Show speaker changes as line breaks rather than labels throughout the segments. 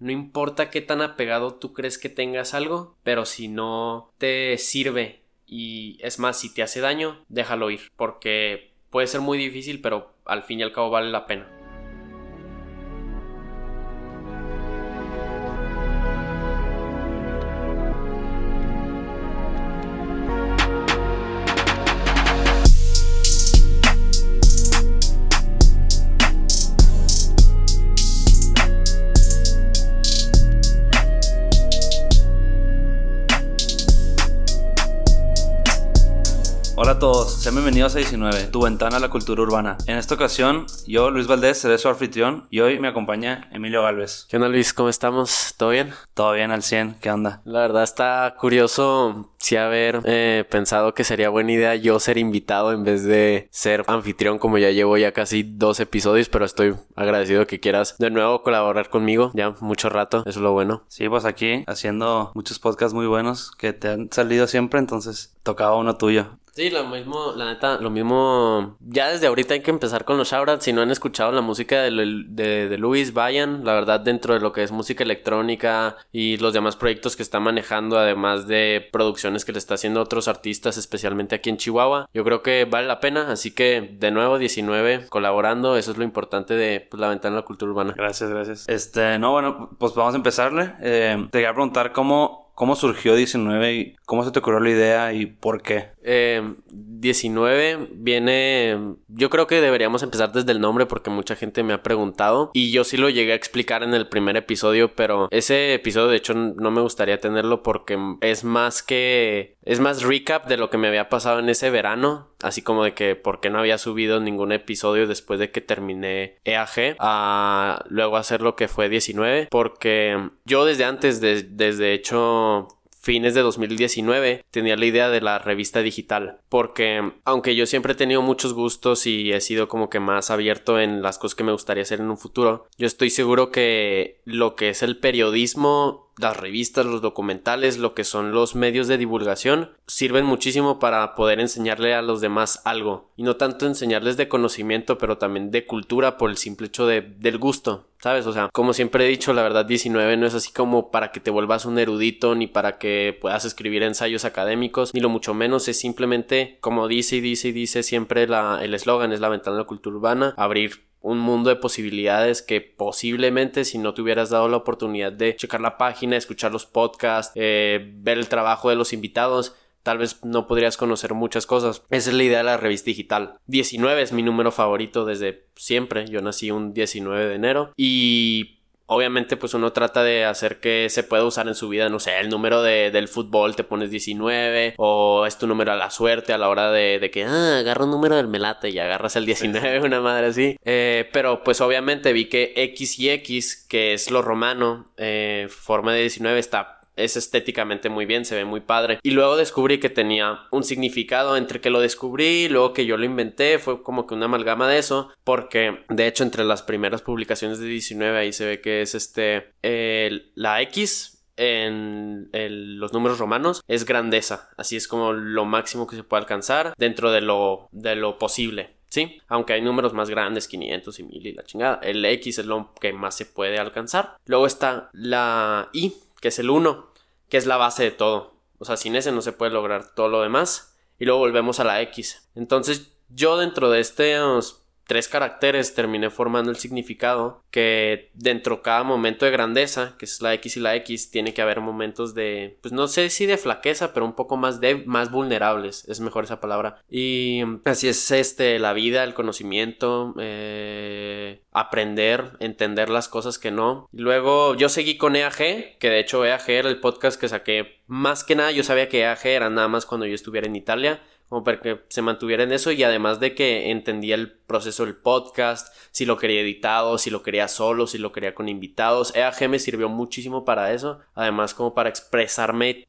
no importa qué tan apegado tú crees que tengas algo, pero si no te sirve y es más, si te hace daño, déjalo ir, porque puede ser muy difícil, pero al fin y al cabo vale la pena.
Bienvenidos a 19, tu ventana a la cultura urbana. En esta ocasión, yo, Luis Valdés, seré su anfitrión y hoy me acompaña Emilio Galvez.
¿Qué onda Luis? ¿Cómo estamos? ¿Todo bien?
Todo bien al 100, ¿qué onda?
La verdad está curioso sí haber eh, pensado que sería buena idea yo ser invitado en vez de ser anfitrión como ya llevo ya casi dos episodios, pero estoy agradecido que quieras de nuevo colaborar conmigo ya mucho rato, eso es lo bueno.
Sí, pues aquí haciendo muchos podcasts muy buenos que te han salido siempre, entonces tocaba uno tuyo.
Sí, lo mismo, la neta, lo mismo. Ya desde ahorita hay que empezar con los shoutouts. Si no han escuchado la música de, de, de, Luis, vayan. La verdad, dentro de lo que es música electrónica y los demás proyectos que está manejando, además de producciones que le está haciendo otros artistas, especialmente aquí en Chihuahua, yo creo que vale la pena. Así que, de nuevo, 19 colaborando. Eso es lo importante de pues, la ventana de la cultura urbana.
Gracias, gracias. Este, no, bueno, pues vamos a empezarle. Eh, te quería preguntar cómo ¿Cómo surgió 19 y cómo se te ocurrió la idea y por qué?
Eh, 19 viene, yo creo que deberíamos empezar desde el nombre porque mucha gente me ha preguntado y yo sí lo llegué a explicar en el primer episodio, pero ese episodio de hecho no me gustaría tenerlo porque es más que, es más recap de lo que me había pasado en ese verano, así como de que por qué no había subido ningún episodio después de que terminé EAG a luego hacer lo que fue 19 porque yo desde antes, de, desde hecho fines de 2019 tenía la idea de la revista digital porque aunque yo siempre he tenido muchos gustos y he sido como que más abierto en las cosas que me gustaría hacer en un futuro yo estoy seguro que lo que es el periodismo las revistas, los documentales, lo que son los medios de divulgación, sirven muchísimo para poder enseñarle a los demás algo. Y no tanto enseñarles de conocimiento, pero también de cultura por el simple hecho de, del gusto. ¿Sabes? O sea, como siempre he dicho, la verdad 19 no es así como para que te vuelvas un erudito, ni para que puedas escribir ensayos académicos, ni lo mucho menos, es simplemente, como dice y dice y dice siempre la, el eslogan, es la ventana de la cultura urbana, abrir un mundo de posibilidades que posiblemente si no te hubieras dado la oportunidad de checar la página, escuchar los podcasts, eh, ver el trabajo de los invitados, tal vez no podrías conocer muchas cosas. Esa es la idea de la revista digital. 19 es mi número favorito desde siempre. Yo nací un 19 de enero y obviamente pues uno trata de hacer que se pueda usar en su vida, no sé, el número de, del fútbol te pones 19 o es tu número a la suerte a la hora de, de que, ah, agarra un número del melate y agarras el 19, una madre así. Eh, pero pues obviamente vi que X y X, que es lo romano, eh, forma de 19 está es estéticamente muy bien, se ve muy padre. Y luego descubrí que tenía un significado entre que lo descubrí, luego que yo lo inventé, fue como que una amalgama de eso, porque de hecho entre las primeras publicaciones de 19 ahí se ve que es este, la X en los números romanos es grandeza, así es como lo máximo que se puede alcanzar dentro de lo, de lo posible. Sí, aunque hay números más grandes, 500 y 1000 y la chingada. El X es lo que más se puede alcanzar. Luego está la Y, que es el 1 que es la base de todo. O sea, sin ese no se puede lograr todo lo demás. Y luego volvemos a la X. Entonces, yo dentro de estos tres caracteres terminé formando el significado que dentro cada momento de grandeza, que es la X y la X, tiene que haber momentos de, pues no sé si de flaqueza, pero un poco más de, más vulnerables, es mejor esa palabra. Y así es este, la vida, el conocimiento, eh, aprender, entender las cosas que no. Luego yo seguí con EAG, que de hecho EAG era el podcast que saqué más que nada, yo sabía que EAG era nada más cuando yo estuviera en Italia como para que se mantuviera en eso y además de que entendía el proceso del podcast, si lo quería editado, si lo quería solo, si lo quería con invitados. EAG me sirvió muchísimo para eso, además como para expresarme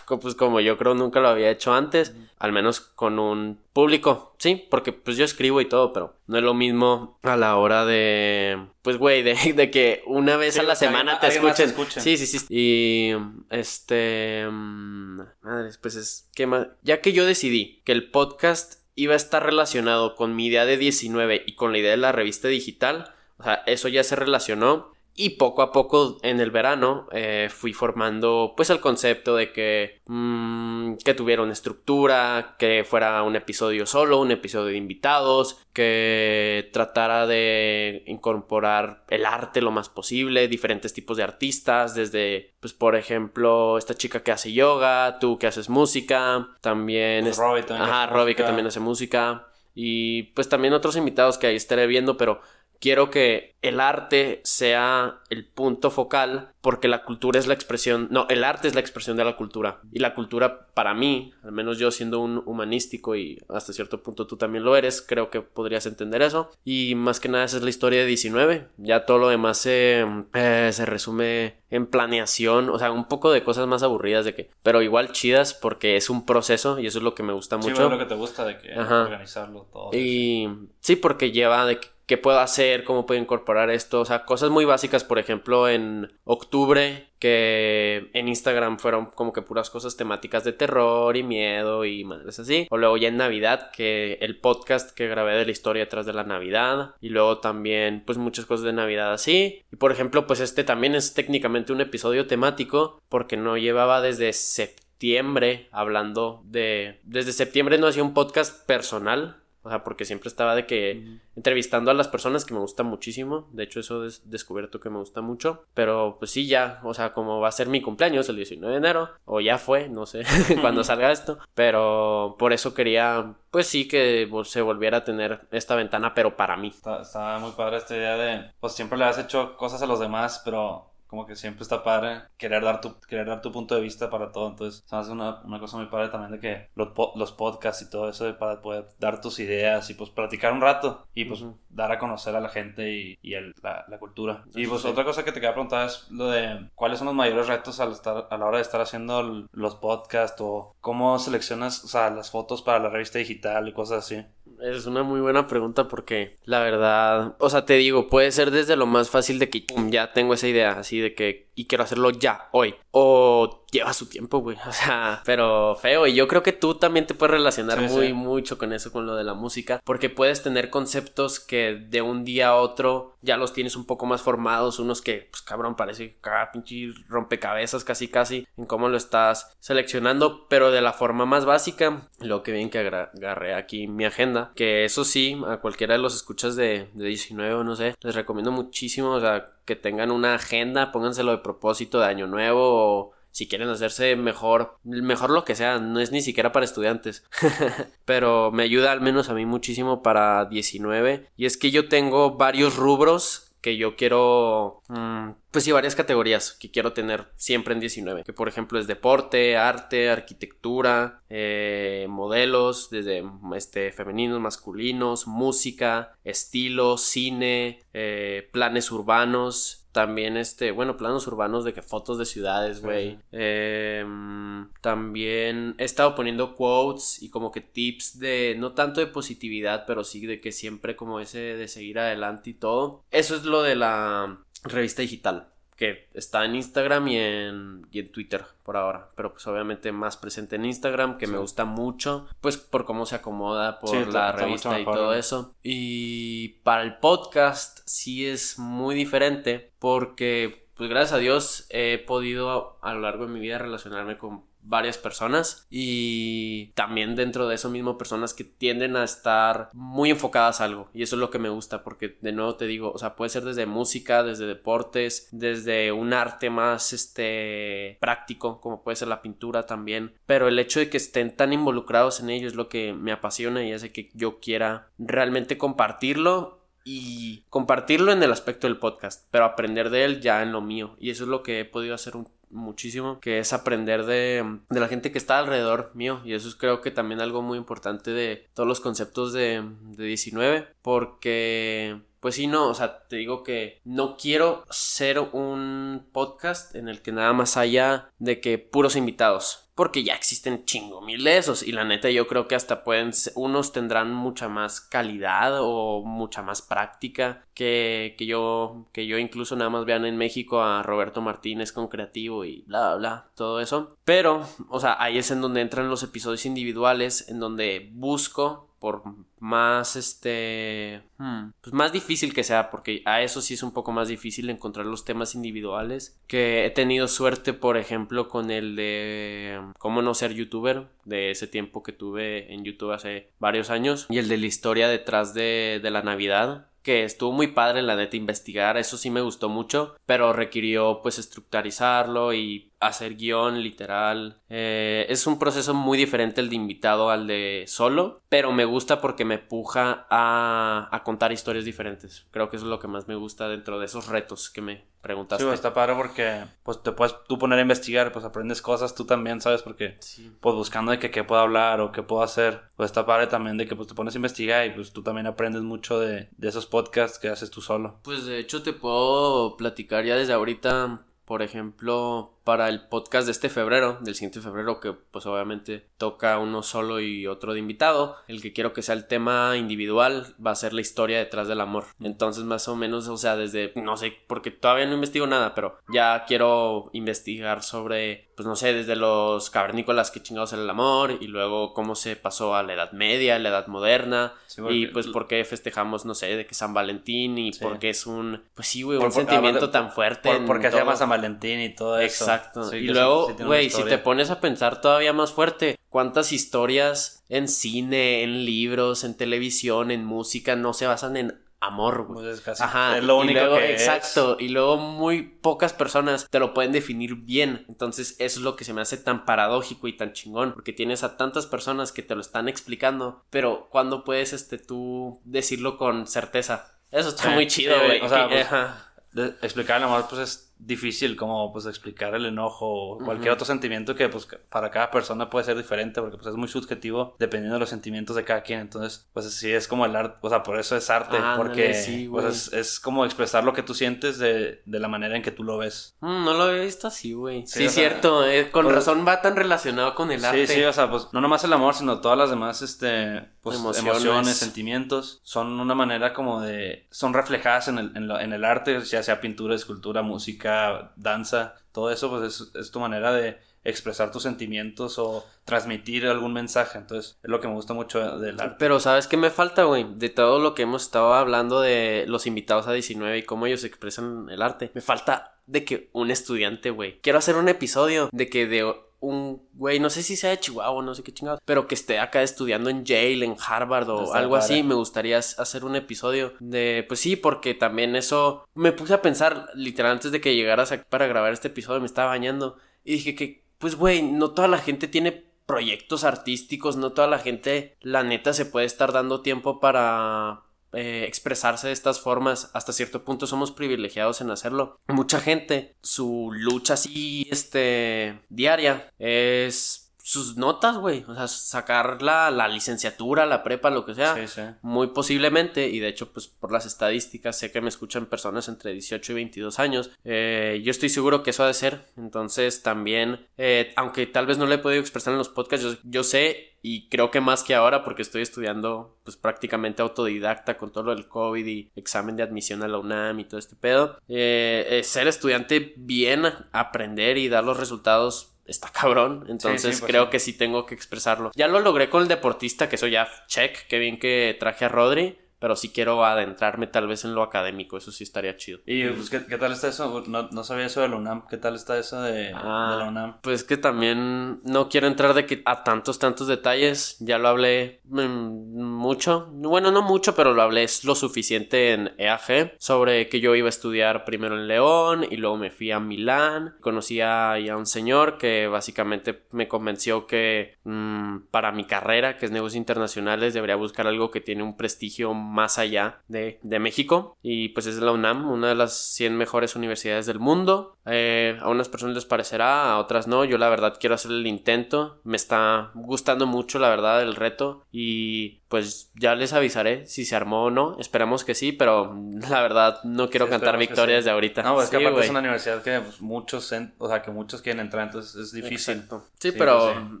pues como yo creo nunca lo había hecho antes, al menos con un público, sí, porque pues yo escribo y todo, pero no es lo mismo a la hora de, pues güey, de, que una vez a la semana te escuchen. Sí, sí, sí. Y este, mm, madres, pues es que más, ya que yo decidí que el podcast iba a estar relacionado con mi idea de 19 y con la idea de la revista digital, o sea, eso ya se relacionó Y poco a poco en el verano eh, fui formando pues el concepto de que, mm, que tuviera una estructura, que fuera un episodio solo, un episodio de invitados, que tratara de incorporar el arte lo más posible, diferentes tipos de artistas, desde pues por ejemplo esta chica que hace yoga, tú que haces música, también...
Pues Robbie también
Ajá, Robbie que también hace música. Y pues también otros invitados que ahí estaré viendo, pero quiero que el arte sea el punto focal porque la cultura es la expresión, no, el arte es la expresión de la cultura y la cultura para mí, al menos yo siendo un humanístico y hasta cierto punto tú también lo eres, creo que podrías entender eso y más que nada esa es la historia de 19, ya todo lo demás se, eh, se resume en planeación, o sea, un poco de cosas más aburridas de que, pero igual chidas porque es un proceso y eso es lo que me gusta
Sí,
mucho.
güey, lo que te gusta de que
Ajá.
organizarlo todo.
Y sí, porque lleva de qué- qué puedo hacer, cómo puedo incorporar esto, o sea, cosas muy básicas, por ejemplo, en octubre, que en Instagram fueron como que puras cosas temáticas de terror y miedo y madres así. O luego ya en Navidad, que el podcast que grabé de la historia detrás de la Navidad. Y luego también, pues muchas cosas de Navidad así. Y por ejemplo, pues este también es técnicamente un episodio temático, porque no llevaba desde septiembre hablando de... Desde septiembre no hacía un podcast personal. O sea, porque siempre estaba de que entrevistando a las personas que me gusta muchísimo. De hecho, eso he des- descubierto que me gusta mucho. Pero pues sí, ya, o sea, como va a ser mi cumpleaños el 19 de enero, o ya fue, no sé, cuando salga esto. Pero por eso quería, pues sí, que se volviera a tener esta ventana, pero para mí.
Está, está muy padre esta idea de, pues siempre le has hecho cosas a los demás, pero como que siempre está padre querer dar tu, querer dar tu punto de vista para todo. Entonces, se me hace una, una cosa muy padre también de que los, los podcasts y todo eso de para poder dar tus ideas y pues platicar un rato y pues dar a conocer a la gente y, y el- la, la cultura. Y pues
sí.
otra cosa que te quería preguntar es lo de cuáles son los mayores retos al estar, a la hora de estar haciendo los podcasts o cómo seleccionas, o sea, las fotos para la revista digital y cosas así.
Es una muy buena pregunta porque la verdad, o sea, te digo, puede ser desde lo más fácil de que ya tengo esa idea, así de que y quiero hacerlo ya, hoy, o lleva su tiempo, güey, o sea, pero feo y yo creo que tú también te puedes relacionar
Sí,
muy
sí.
mucho con eso, con lo de la música, porque puedes tener conceptos que de un día a otro ya los tienes un poco más formados, unos que, pues cabrón, parece cada pinche rompecabezas casi casi en cómo lo estás seleccionando, pero de la forma más básica, lo que bien que agarré aquí mi agenda, que eso sí, a cualquiera de los escuchas de, de 19 o no sé, les recomiendo muchísimo, o sea, que tengan una agenda, pónganselo de propósito de año nuevo o si quieren hacerse mejor, mejor lo que sea, no es ni siquiera para estudiantes. Pero me ayuda al menos a mí muchísimo para 19. Y es que yo tengo varios rubros que yo quiero, mm, pues sí, varias categorías que quiero tener siempre en 19. Que por ejemplo es deporte, arte, arquitectura, eh, modelos, desde este, femeninos, masculinos, música, estilo, cine, eh, planes urbanos. También, este, bueno, planos urbanos de que fotos de ciudades, güey. Eh, mm, también he estado poniendo quotes y como que tips de, no tanto de positividad, pero sí de que siempre como ese de seguir adelante y todo. Eso es lo de la revista digital, que está en Instagram y en, y en Twitter por ahora, pero pues obviamente más presente en Instagram, que me gusta mucho, pues por cómo se acomoda por
Sí,
la revista y todo
¿no?
eso. Y para el podcast sí es muy diferente porque, pues gracias a Dios, he podido a lo largo de mi vida relacionarme con varias personas y también dentro de eso mismo personas que tienden a estar muy enfocadas a algo. Y eso es lo que me gusta porque de nuevo te digo, o sea, puede ser desde música, desde deportes, desde un arte más este práctico como puede ser la pintura también, pero el hecho de que estén tan involucrados en ello es lo que me apasiona y hace que yo quiera realmente compartirlo y compartirlo en el aspecto del podcast, pero aprender de él ya en lo mío. Y eso es lo que he podido hacer muchísimo, que es aprender de, de la gente que está alrededor mío. Y eso es creo que también algo muy importante de todos los conceptos de, de 19, porque... Pues sí, no, o sea, te digo que no quiero ser un podcast en el que nada más haya de que puros invitados, porque ya existen chingo mil de esos y la neta yo creo que hasta pueden, se- unos tendrán mucha más calidad o mucha más práctica que, que yo, que yo incluso nada más vean en México a Roberto Martínez con creativo y bla, bla, bla, todo eso. Pero, o sea, ahí es en donde entran los episodios individuales, en donde busco por más este hmm, pues más difícil que sea porque a eso sí es un poco más difícil encontrar los temas individuales que he tenido suerte por ejemplo con el de cómo no ser youtuber de ese tiempo que tuve en YouTube hace varios años y el de la historia detrás de, de la Navidad que estuvo muy padre la neta investigar, eso sí me gustó mucho, pero requirió pues estructurizarlo y hacer guion literal. Eh, es un proceso muy diferente el de invitado al de solo, pero me gusta porque me puja a, a contar historias diferentes. Creo que eso es lo que más me gusta dentro de esos retos que me preguntaste.
Sí, pues, está padre porque pues te puedes tú poner a investigar, pues aprendes cosas tú también, ¿sabes? Porque pues buscando de que qué puedo hablar o qué puedo hacer, pues está padre también de que pues te pones a investigar y pues tú también aprendes mucho de, de esos podcasts que haces tú solo.
Pues de hecho te puedo platicar ya desde ahorita, por ejemplo, para el podcast de este febrero, del siguiente febrero, que pues obviamente toca uno solo y otro de invitado. El que quiero que sea el tema individual va a ser la historia detrás del amor. Entonces, más o menos, o sea, desde, no sé, porque todavía no investigo nada, pero ya quiero investigar sobre, pues no sé, desde los cavernícolas que chingados era el amor y luego cómo se pasó a la Edad Media, la Edad Moderna y pues por qué festejamos, no sé, de que San Valentín y
Sí.
por qué es un, pues sí, güey, un
por-
sentimiento
por-
tan fuerte.
Por- porque se llama San Valentín y todo eso.
Exacto.
Sí,
y
sí-
luego,
sí
güey, si te pones a pensar todavía más fuerte, ¿cuántas historias en cine, en libros, en televisión, en música no se basan en amor, güey?
Pues es casi-
Ajá,
es lo
y
único
luego-
que es.
exacto, y luego muy pocas personas te lo pueden definir bien, entonces eso es lo que se me hace tan paradójico y tan chingón, porque tienes a tantas personas que te lo están explicando, pero ¿cuándo puedes este tú decirlo con certeza? Eso está
Sí,
muy chido,
sí,
güey.
o sea, pues, explicar el amor pues es difícil como pues explicar el enojo o cualquier otro sentimiento que pues para cada persona puede ser diferente porque pues es muy subjetivo dependiendo de los sentimientos de cada quien entonces pues sí es como el arte o sea por eso es arte porque
sí,
pues es, es como expresar lo que tú sientes de, de la manera en que tú lo ves
Mm, no lo había visto así, güey.
Sí, sea,
cierto. eh, con
pues-
razón va tan relacionado con el arte.
Sí, sí, o sea, pues no nomás el amor, sino todas las demás, este, pues
Emociones.
emociones, sentimientos, son una manera como de, son reflejadas en el, en, lo- en el arte, ya sea pintura, escultura, música, danza, todo eso, pues es, es tu manera de expresar tus sentimientos o transmitir algún mensaje, entonces es lo que me gusta mucho del arte.
Pero ¿sabes qué me falta, güey? De todo lo que hemos estado hablando de los invitados a 19 y cómo ellos expresan el arte. Me falta de que un estudiante, güey. Quiero hacer un episodio de que de un güey, no sé si sea de Chihuahua, no sé qué chingados, pero que esté acá estudiando en Yale, en Harvard o
Está
algo así, me gustaría hacer un episodio de, pues sí, porque también eso me puse a pensar, literal, antes de que llegaras aquí para grabar este episodio, me estaba bañando y dije que, pues güey, no toda la gente tiene proyectos artísticos, no toda la gente, la neta, se puede estar dando tiempo para eh, expresarse de estas formas. Hasta cierto punto somos privilegiados en hacerlo. Mucha gente, su lucha así, este, diaria, es sus notas, güey. O sea, sacar la, la licenciatura, la prepa, lo que sea.
Sí, sí.
Muy posiblemente, y de hecho, pues por las estadísticas, sé que me escuchan personas entre 18 y 22 años. Eh, yo estoy seguro que eso ha de ser. Entonces, también, eh, aunque tal vez no lo he podido expresar en los podcasts, yo, yo sé y creo que más que ahora, porque estoy estudiando, pues prácticamente autodidacta con todo lo del COVID y examen de admisión a la UNAM y todo este pedo. Eh, eh, ser estudiante bien, aprender y dar los resultados está cabrón. Entonces
sí, pues
creo
sí.
que sí tengo que expresarlo. Ya lo logré con el deportista, que eso ya check. Qué bien que traje a Rodri. Pero sí quiero adentrarme tal vez en lo académico. Eso sí estaría chido.
Y pues, ¿qué, qué tal está eso? No, no sabía eso de la UNAM. ¿Qué tal está eso de,
Ah.
de la UNAM?
Pues que también no quiero entrar de que a tantos, tantos detalles. Ya lo hablé mm, mucho. Bueno, no mucho, pero lo hablé es lo suficiente en EAG. Sobre que yo iba a estudiar primero en León y luego me fui a Milán. Conocí a, a un señor que básicamente me convenció que mm, para mi carrera, que es negocios internacionales, debería buscar algo que tiene un prestigio más allá de, de México. Y pues es la UNAM, una de las 100 mejores universidades del mundo. Eh, a unas personas les parecerá, a otras no. Yo la verdad quiero hacer el intento. Me está gustando mucho la verdad el reto. Y pues ya les avisaré si se armó o no. Esperamos que sí, pero la verdad no quiero
Sí,
cantar victorias
sí.
de ahorita.
No, pues que aparte es una universidad que pues, muchos, en- o sea, que muchos quieren entrar, entonces es difícil.
Sí, pero
pues, sí.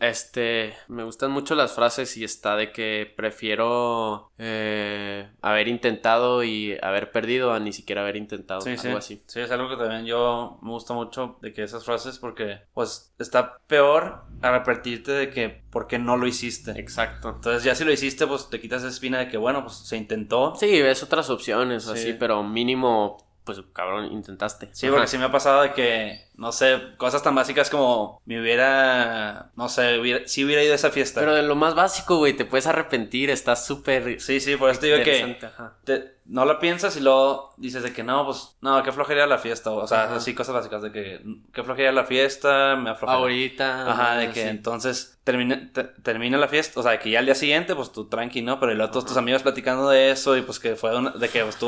este me gustan mucho las frases y está de que prefiero eh, haber intentado y haber perdido a ni siquiera haber intentado algo así.
Sí, es algo que también yo me gusta mucho de que esas frases porque pues está peor arrepentirte de que por qué no lo hiciste.
Exacto.
Entonces ya si lo hiciste pues te quitas esa espina de que bueno pues se intentó.
Sí, ves otras opciones
Sí.
así, pero mínimo, pues cabrón, intentaste.
Sí,
Ajá.
porque sí me ha pasado de que, no sé, cosas tan básicas como me hubiera, no sé, hubiera, si hubiera ido a esa fiesta.
Pero de lo más básico, güey, te puedes arrepentir, estás súper
sí, sí, por eso te digo que te- no la piensas y luego dices de que no, pues, no, qué flojería la fiesta. O sea,
Ajá.
así cosas básicas de que, qué flojería la fiesta, me afloja.
Ahorita.
Ajá, de que
sí.
entonces termina, te- termina la fiesta, o sea, que ya al día siguiente, pues tú tranqui, ¿no? Pero luego todos tus amigos platicando de eso y pues que fue una- de que pues,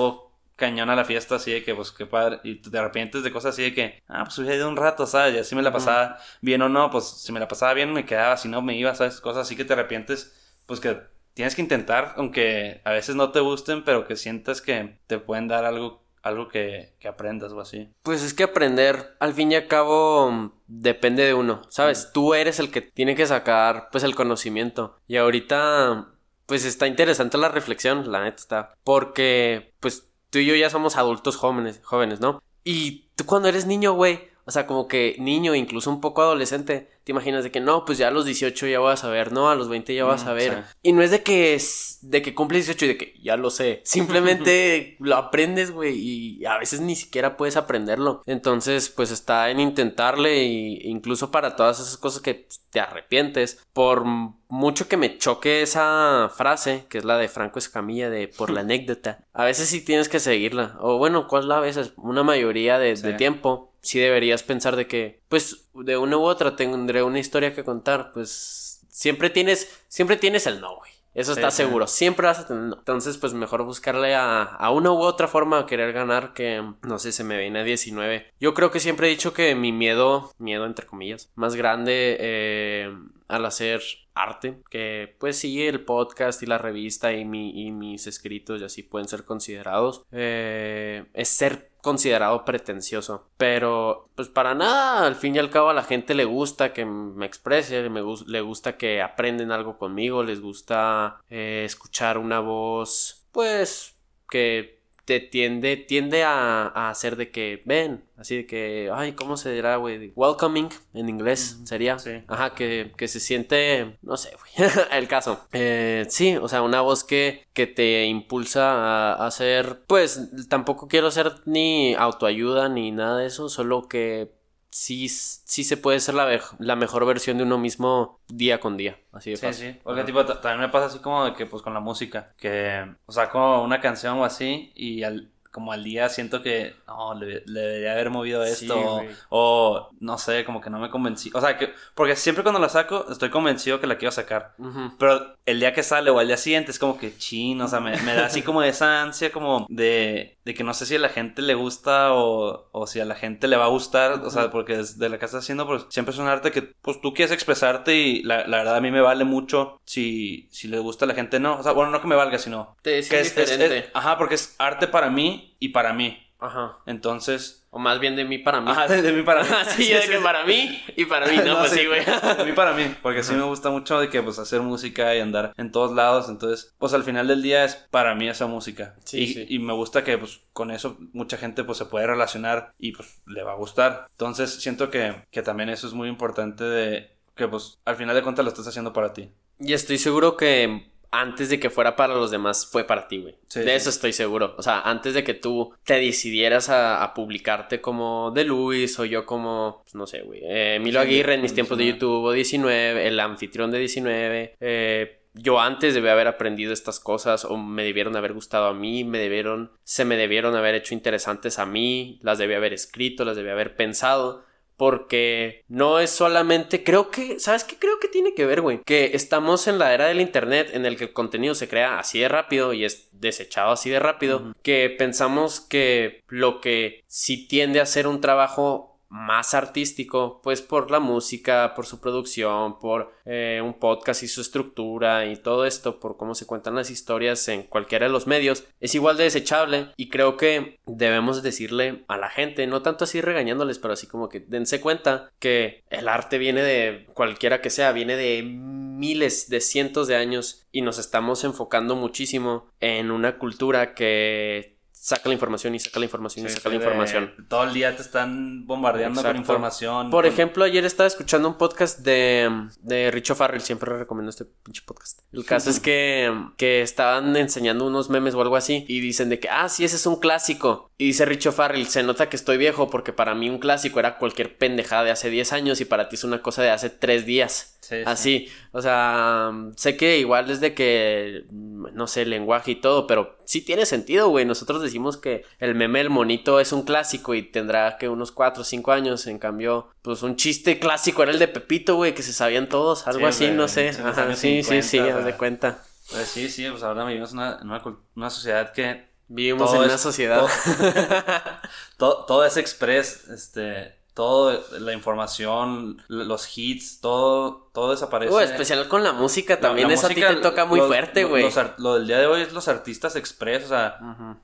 estuvo cañona la fiesta, así de que pues qué padre, y te arrepientes de cosas así de que, ah, pues hubiera ido un rato, ¿sabes? Y así me la pasaba bien o no, pues si me la pasaba bien me quedaba, si no me iba, ¿sabes? Cosas así que te arrepientes, pues que tienes que intentar, aunque a veces no te gusten, pero que sientas que te pueden dar algo, algo que, que aprendas o así.
Pues es que aprender, al fin y al cabo, mm, depende de uno, ¿sabes? Tú eres el que tiene que sacar, pues, el conocimiento. Y ahorita, pues, está interesante la reflexión, la neta está. Porque, pues, tú y yo ya somos adultos jóvenes, jóvenes, ¿no? Y tú cuando eres niño, güey, o sea, como que niño, incluso un poco adolescente, te imaginas de que no, pues ya a los 18 ya voy a saber, no, a los 20 ya vas
Mm,
a ver.
sí.
Y no es de que es de que cumples 18 y de que ya lo sé. Simplemente lo aprendes, güey. Y a veces ni siquiera puedes aprenderlo. Entonces, pues está en intentarle. Y incluso para todas esas cosas que te arrepientes. Por mucho que me choque esa frase, que es la de Franco Escamilla, de por la anécdota. A veces sí tienes que seguirla. O bueno, ¿cuál la veces? Una mayoría de, de tiempo. Sí deberías pensar de que, pues, de una u otra tendré una historia que contar. Pues siempre tienes, siempre tienes el no, güey. Eso está
sí.
seguro. Siempre vas a tener. Entonces, pues mejor buscarle a, a una u otra forma a querer ganar que, no sé, se me viene a 19. Yo creo que siempre he dicho que mi miedo, miedo entre comillas, más grande eh, al hacer arte, que pues sí, el podcast y la revista y, mi, y mis escritos y así pueden ser considerados, eh, es ser considerado pretencioso. Pero, pues para nada, al fin y al cabo a la gente le gusta que me exprese, me le gusta que aprenden algo conmigo, les gusta eh, escuchar una voz, pues, que te tiende, tiende a, a hacer de que, ven, así de que, ay, ¿cómo se dirá, güey? Welcoming en inglés sería.
sí.
Ajá, que, que se siente, no sé, güey, el caso. Eh, sí, o sea, una voz que, que te impulsa a, a hacer, pues tampoco quiero hacer ni autoayuda ni nada de eso, solo que sí, sí se puede ser la, la mejor versión de uno mismo día con día, así de
Sí,
fácil.
sí. Porque tipo, ta- también me pasa así como de que pues con la música, que o sea, como una canción o así y al, como al día siento que no, le, le debería haber movido
Sí,
esto o, no sé, como que no me convencí. O sea, que porque siempre cuando la saco estoy convencido que la quiero sacar. Pero el día que sale o al día siguiente es como que chin, o sea, me, me da así como esa ansia como de, de que no sé si a la gente le gusta o, o si a la gente le va a gustar, o sea, porque de la que estás haciendo, pues siempre es un arte que pues tú quieres expresarte y la, la verdad a mí me vale mucho si, si le gusta a la gente, no, o sea, bueno, no que me valga, sino
Te
que es, es- ajá, porque es arte para mí y para mí,
Ajá.
entonces...
O más bien de mí para mí.
Ajá, de, de mí para mí.
sí, de que para mí y para mí, no, pues sí, güey.
A mí para mí, porque sí me gusta mucho de que pues hacer música y andar en todos lados, entonces pues al final del día es para mí esa música.
Sí,
y,
sí.
y me gusta que pues con eso mucha gente pues se puede relacionar y pues le va a gustar. Entonces siento que, que también eso es muy importante de que pues al final de cuentas lo estás haciendo para ti.
Y estoy seguro que antes de que fuera para los demás, fue para ti, güey.
Sí,
de
sí.
eso estoy seguro. O sea, antes de que tú te decidieras a, a publicarte como de Luis o yo como, pues, no sé, güey. eh, Milo
Sí,
Aguirre en mis tiempos de. YouTube o 19, el anfitrión de 19. eh, yo antes debía haber aprendido estas cosas o me debieron haber gustado a mí, me debieron, se me debieron haber hecho interesantes a mí, las debía haber escrito, las debía haber pensado. Porque no es solamente, creo que, ¿sabes qué? Creo que tiene que ver, güey. Que estamos en la era del Internet en el que el contenido se crea así de rápido y es desechado así de rápido. Que pensamos que lo que sí tiende a ser un trabajo más artístico, pues por la música, por su producción, por eh, un podcast y su estructura y todo esto, por cómo se cuentan las historias en cualquiera de los medios, es igual de desechable y creo que debemos decirle a la gente, no tanto así regañándoles, pero así como que dense cuenta que el arte viene de cualquiera que sea, viene de miles, de cientos de años y nos estamos enfocando muchísimo en una cultura que saca la información y saca la información y saca la
de-
información.
Todo el día te están bombardeando con información.
Por
con-
ejemplo, ayer estaba escuchando un podcast de, de Richo Farrell, siempre recomiendo este pinche podcast. El caso es que, que estaban enseñando unos memes o algo así y dicen de que, ah, sí, ese es un clásico. Y dice Richo Farrell, se nota que estoy viejo porque para mí un clásico era cualquier pendejada de hace 10 años y para ti es una cosa de hace 3 días.
Sí, sí.
Así, o sea, sé que igual es de que, no sé, lenguaje y todo, pero sí tiene sentido, güey. Nosotros decimos que el meme El Monito es un clásico y tendrá que unos 4 o 5 años. En cambio, pues un chiste clásico era el de Pepito, güey, que se sabían todos, algo
Sí,
así,
güey,
no sé. Ajá, sí, sí, sí,
50,
haz de cuenta.
Pues sí, sí, pues ahora vivimos en una, una, una sociedad que
Vivimos
Todo
en
es-
una sociedad.
todo, todo es express, este, todo, la información, los hits, todo, todo desaparece.
Uh, especial con la música también,
la
eso
música,
a ti te toca muy fuerte, güey.
Lo del día de hoy es los artistas express, o sea,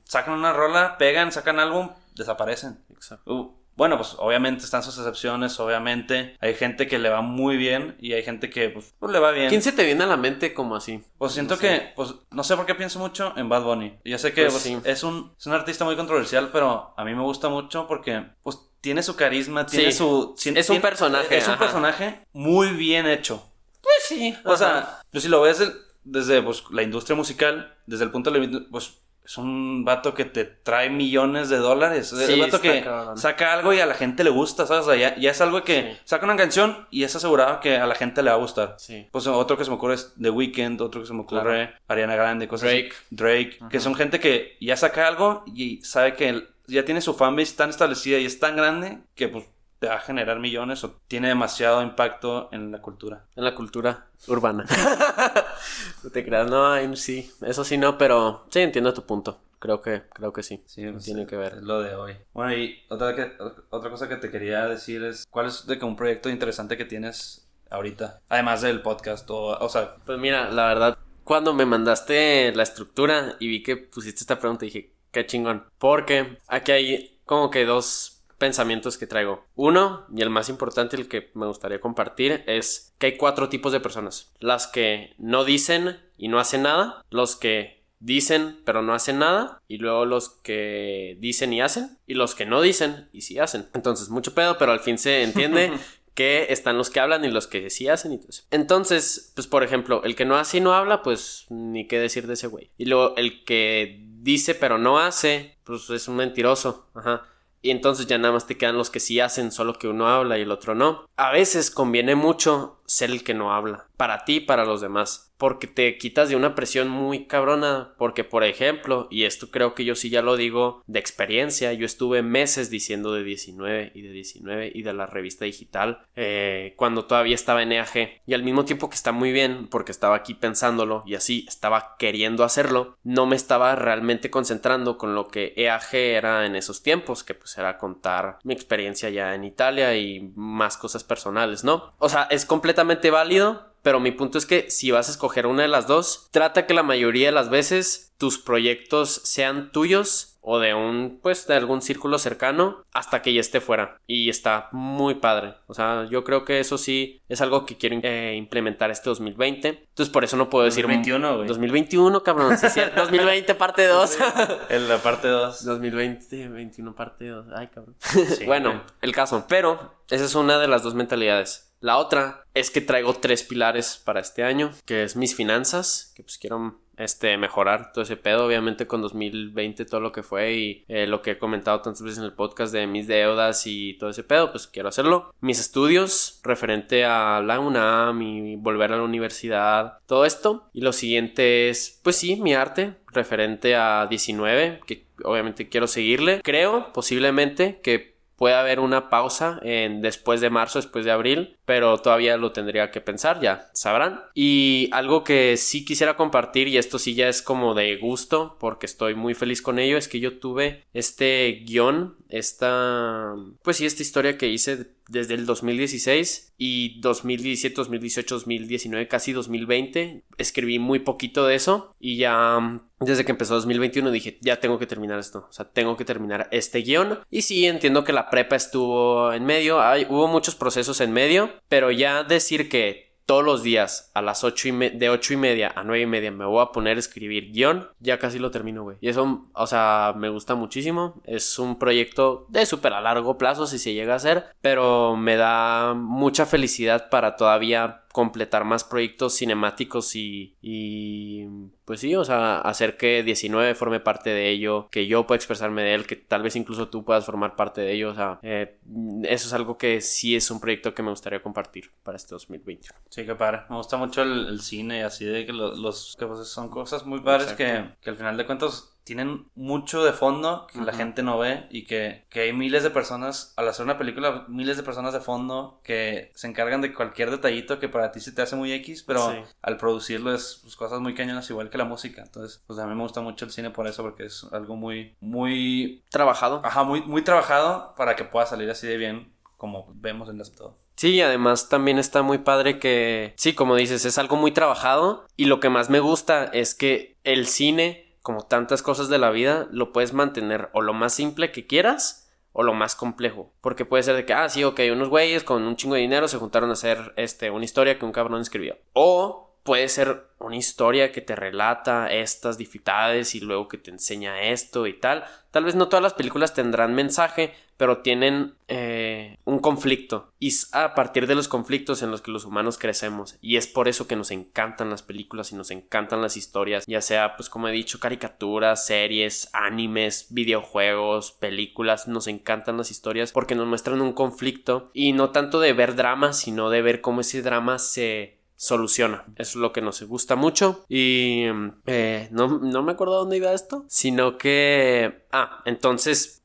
sacan una rola, pegan, sacan álbum, desaparecen.
exacto.
Uh, bueno, pues obviamente están sus excepciones, obviamente hay gente que le va muy bien y hay gente que pues, pues, le va bien.
¿Quién se te viene a la mente como así?
Pues siento
No sé.
que, pues, no sé por qué pienso mucho en Bad Bunny. Yo sé que
Pues
pues,
sí.
es, un, es un artista muy controversial, pero a mí me gusta mucho porque, pues, tiene su carisma, tiene
Sí.
su...
Es un personaje,
Es un
ajá.
personaje muy bien hecho.
Pues sí.
O sea, pues, si lo ves desde pues, la industria musical, desde el punto de vista, pues, es un vato que te trae millones de dólares. Es
Sí,
un vato que
cabrón.
saca algo y a la gente le gusta, ¿sabes? O sea, ya, ya es algo que
Sí.
saca una canción y es asegurado que a la gente le va a gustar.
Sí.
Pues otro que se me ocurre es The Weeknd, otro que se me ocurre
Claro.
Ariana Grande, cosas así.
Drake.
Drake, que son gente que ya saca algo y sabe que el- ya tiene su fanbase tan establecida y es tan grande que pues te va a generar millones o tiene demasiado impacto en la cultura.
En la cultura urbana. no te creas, no, sí, eso sí no, pero sí entiendo tu punto. Creo que, creo que sí.
Sí, pues,
tiene que ver.
Es lo de hoy. Bueno, y otra, que, otra cosa que te quería decir es, ¿cuál es de que un proyecto interesante que tienes ahorita? Además del podcast, o, o sea,
Pues mira, la verdad, cuando me mandaste la estructura y vi que pusiste esta pregunta, dije, qué chingón. Porque aquí hay como que dos pensamientos que traigo. Uno, y el más importante, el que me gustaría compartir, es que hay cuatro tipos de personas. Las que no dicen y no hacen nada, los que dicen pero no hacen nada, y luego los que dicen y hacen, y los que no dicen y sí hacen. Entonces, mucho pedo, pero al fin se entiende que están los que hablan y los que sí hacen y todo eso. Entonces, pues por ejemplo, el que no hace y no habla, pues ni qué decir de ese güey. Y luego el que dice pero no hace, pues es un mentiroso. Ajá. Y entonces ya nada más te quedan los que sí hacen, solo que uno habla y el otro no. A veces conviene mucho ser el que no habla, para ti y para los demás, porque te quitas de una presión muy cabrona, porque por ejemplo, y esto creo que yo sí ya lo digo de experiencia, yo estuve meses diciendo de 19 y de 19 y de la revista digital eh, cuando todavía estaba en EAG y al mismo tiempo que está muy bien porque estaba aquí pensándolo y así estaba queriendo hacerlo, no me estaba realmente concentrando con lo que EAG era en esos tiempos, que pues era contar mi experiencia ya en Italia y más cosas personales, ¿no? O sea, es completamente válido, pero mi punto es que si vas a escoger una de las dos, trata que la mayoría de las veces tus proyectos sean tuyos o de un, pues, de algún círculo cercano hasta que ya esté fuera. Y está muy padre. O sea, yo creo que eso sí es algo que quiero eh, implementar este 2020. Entonces, por eso no puedo decir...
2021, güey.
2021, cabrón. Sí, es cierto. 2020, parte 2.
en la parte 2.
2020, 21, parte 2. Ay, cabrón.
Sí,
bueno, el caso. Pero esa es una de las dos mentalidades. La otra es que traigo tres pilares para este año, que es mis finanzas, que pues quiero este mejorar todo ese pedo, obviamente con 2020 todo lo que fue y eh, lo que he comentado tantas veces en el podcast de mis deudas y todo ese pedo, pues quiero hacerlo. Mis estudios referente a la UNAM y volver a la universidad, todo esto. Y lo siguiente es, pues sí, mi arte referente a 19, que obviamente quiero seguirle. Creo posiblemente que puede haber una pausa en después de marzo, después de abril, pero todavía lo tendría que pensar, ya sabrán. Y algo que sí quisiera compartir, y esto sí ya es como de gusto, porque estoy muy feliz con ello, es que yo tuve este guion, esta, pues sí, esta historia que hice desde el 2016 y 2017, 2018, 2019, casi 2020. Escribí muy poquito de eso y ya desde que empezó 2021 dije, ya tengo que terminar esto, o sea, tengo que terminar este guion. Y sí, entiendo que la prepa estuvo en medio, hay, hubo muchos procesos en medio, pero ya decir que todos los días a las ocho y de ocho y media a nueve y media me voy a poner a escribir guion, ya casi lo termino, güey. Y eso, o sea, me gusta muchísimo. Es un proyecto de súper a largo plazo si se llega a hacer, pero me da mucha felicidad para todavía completar más proyectos cinemáticos y, y pues sí, o sea, hacer que 19 forme parte de ello, que yo pueda expresarme de él, que tal vez incluso tú puedas formar parte de ello, o sea, eh, eso es algo que sí es un proyecto que me gustaría compartir para este 2021.
Sí, que padre, me gusta mucho el, cine y así de que los, que pues, son cosas muy padres que, que al final de cuentas tienen mucho de fondo que la gente no ve y que, que, hay miles de personas, al hacer una película, miles de personas de fondo que se encargan de cualquier detallito que para ti se te hace muy X, pero al producirlo es pues, cosas muy cañonas igual que la música. Entonces, pues a mí me gusta mucho el cine por eso, porque es algo muy, muy...
Trabajado.
Ajá, muy, muy trabajado para que pueda salir así de bien como vemos en todo.
Sí, además también está muy padre que, sí, como dices, es algo muy trabajado y lo que más me gusta es que el cine como tantas cosas de la vida, lo puedes mantener o lo más simple que quieras o lo más complejo. Porque puede ser de que, ah, sí, ok, unos güeyes con un chingo de dinero se juntaron a hacer este, una historia que un cabrón escribió. O puede ser una historia que te relata estas dificultades y luego que te enseña esto y tal. Tal vez no todas las películas tendrán mensaje, pero tienen eh, un conflicto. Y es a partir de los conflictos en los que los humanos crecemos. Y es por eso que nos encantan las películas y nos encantan las historias. Ya sea, pues como he dicho, caricaturas, series, animes, videojuegos, películas. Nos encantan las historias porque nos muestran un conflicto. Y no tanto de ver drama, sino de ver cómo ese drama se soluciona. Eso es lo que nos gusta mucho. Y eh, no, me acuerdo dónde iba esto, sino que... Ah, entonces,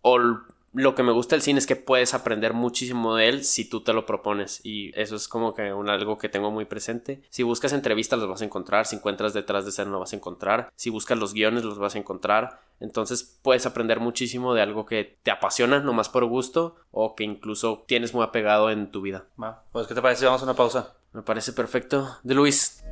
lo que me gusta del cine es que puedes aprender muchísimo de él si tú te lo propones y eso es como que un, algo que tengo muy presente. Si buscas entrevistas los vas a encontrar, si encuentras detrás de escena lo vas a encontrar, si buscas los guiones los vas a encontrar. Entonces puedes aprender muchísimo de algo que te apasiona nomás por gusto o que incluso tienes muy apegado en tu vida.
pues ¿qué te parece? Vamos a una pausa.
Me parece perfecto. De Luis.